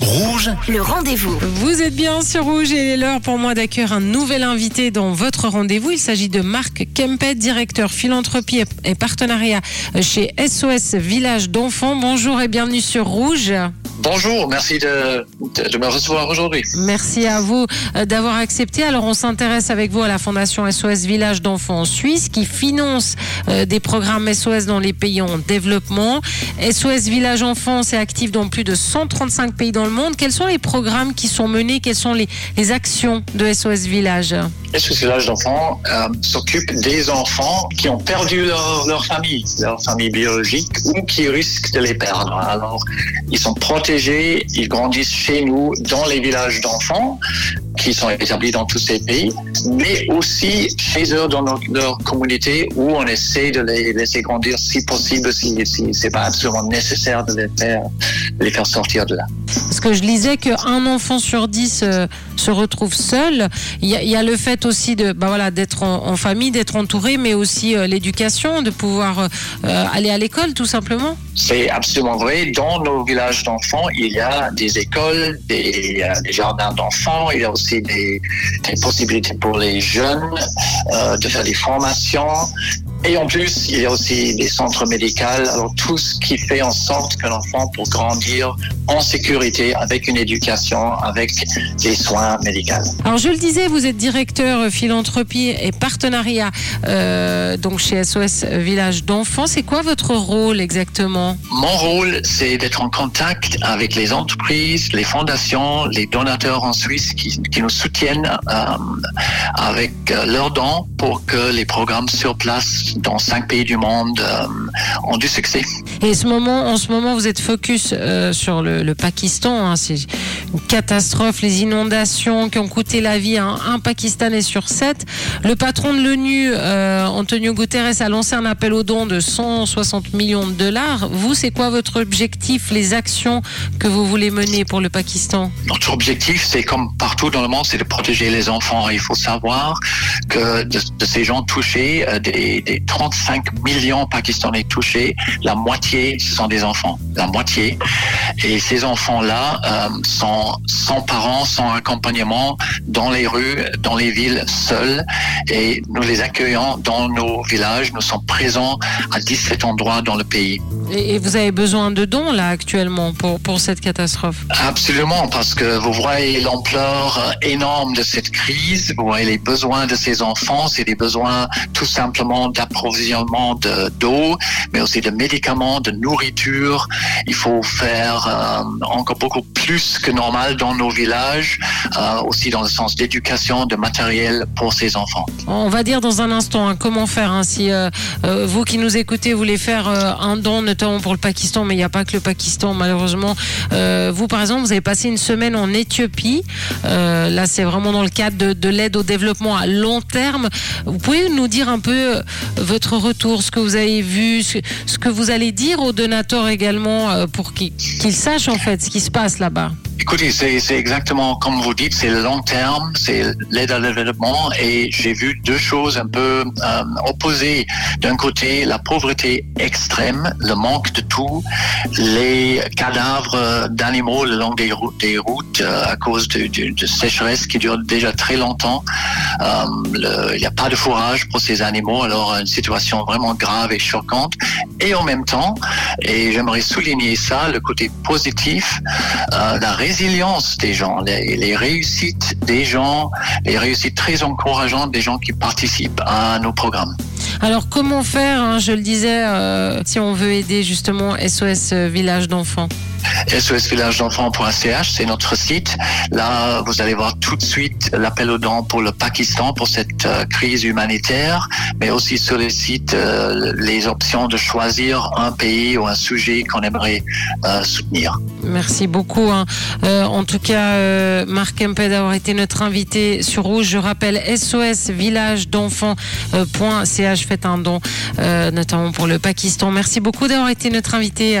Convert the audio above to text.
Rouge, Le rendez-vous. Vous êtes bien sur Rouge et il est l'heure pour moi d'accueillir un nouvel invité dans votre rendez-vous. Il s'agit de Marc Kempet, directeur philanthropie et partenariat chez SOS Village d'enfants. Bonjour et bienvenue sur Rouge. Bonjour, merci de, me recevoir aujourd'hui. Merci à vous euh, d'avoir accepté. Alors, on s'intéresse avec vous à la Fondation SOS Village d'enfants en Suisse qui finance euh, des programmes SOS dans les pays en développement. SOS Village Enfants est actif dans plus de 135 pays dans le monde. Quels sont les programmes qui sont menés? Quelles sont les, les actions de SOS Village? SOS Village d'enfants euh, s'occupe des enfants qui ont perdu leur, famille, leur famille biologique ou qui risquent de les perdre? Alors, ils sont protégés, ils grandissent chez nous dans les villages d'enfants qui sont établis dans tous ces pays, mais aussi chez eux dans leur, communauté où on essaie de les laisser grandir si possible, si, si c'est pas absolument nécessaire de les faire, les faire sortir de là. Parce que je lisais qu'un enfant sur dix euh, se retrouve seul. Il y, a, il y a le fait aussi de, bah voilà, d'être en, en famille, d'être entouré, mais aussi euh, l'éducation, de pouvoir euh, aller à l'école, tout simplement. C'est absolument vrai. Dans nos villages d'enfants, il y a des écoles, des, des jardins d'enfants, il y a aussi des, des possibilités pour les jeunes de faire des formations. Et en plus, il y a aussi des centres médicaux. Alors tout ce qui fait en sorte que l'enfant peut grandir en sécurité avec une éducation, avec des soins médicaux. Alors je le disais, vous êtes directeur philanthropie et partenariat euh, donc chez SOS Village d'enfants. C'est quoi votre rôle exactement? Mon rôle, c'est d'être en contact avec les entreprises, les fondations, les donateurs en Suisse qui, qui nous soutiennent euh, avec leurs dons pour que les programmes sur place dans cinq pays du monde euh, ont du succès. Et ce moment, en ce moment, vous êtes focus euh, sur le, le Pakistan. hein. C'est une catastrophe, les inondations qui ont coûté la vie à un, un Pakistanais sur sept. Le patron de l'ONU, euh, Antonio Guterres, a lancé un appel aux dons de 160 millions de dollars. Vous, c'est quoi votre objectif, les actions que vous voulez mener pour le Pakistan? Notre objectif, c'est comme partout dans le monde, c'est de protéger les enfants. Il faut savoir que de, de ces gens touchés, euh, des, des 35 millions Pakistanais touchés, la moitié, ce sont des enfants. La moitié. Et ces enfants-là euh, sont sans parents, sans accompagnement, dans les rues, dans les villes, seuls. Et nous les accueillons dans nos villages. Nous sommes présents à 17 endroits dans le pays. et, vous avez besoin de dons là actuellement pour, pour cette catastrophe? Absolument, parce que vous voyez l'ampleur énorme de cette crise, vous voyez les besoins de ces enfants, c'est des besoins tout simplement d'approvisionnement de- d'eau, mais aussi de médicaments, de nourriture. Il faut faire euh, encore beaucoup plus que normal dans nos villages, euh, aussi dans le sens d'éducation, de matériel pour ces enfants. On va dire dans un instant hein, comment faire. hein, si euh, vous qui nous écoutez voulez faire un don, notamment pour le Pakistan, mais il n'y a pas que le Pakistan, malheureusement. Vous, par exemple, vous avez passé une semaine en Éthiopie. Là, c'est vraiment dans le cadre de, de l'aide au développement à long terme. Vous pouvez nous dire un peu votre retour, ce que vous avez vu, ce, que vous allez dire aux donateurs également euh, pour qu'ils sachent en fait ce qui se passe là-bas. Écoutez, c'est exactement comme vous dites, c'est le long terme, c'est l'aide à développement et j'ai vu deux choses un peu euh, opposées. D'un côté, la pauvreté extrême, le manque de tout, les cadavres d'animaux le long des routes, euh, à cause de, sécheresse qui dure déjà très longtemps. Euh, il n'y a pas de fourrage pour ces animaux, alors une situation vraiment grave et choquante. Et en même temps, et j'aimerais souligner ça, le côté positif, la résilience des gens, les, réussites des gens, les réussites très encourageantes des gens qui participent à nos programmes. Alors comment faire, hein, je le disais, euh, si on veut aider justement SOS euh, Village d'enfants? sosvillagedenfants.ch, c'est notre site. Là, vous allez voir tout de suite l'appel aux dons pour le Pakistan, pour cette euh, crise humanitaire, mais aussi sur le site euh, les options de choisir un pays ou un sujet qu'on aimerait euh, soutenir. Merci beaucoup. hein. Euh, en tout cas, Marc Kempé d'avoir été notre invité sur Rouge. Je rappelle SOS Village d'enfants.ch. Faites un don, notamment pour le Pakistan. Merci beaucoup d'avoir été notre invité.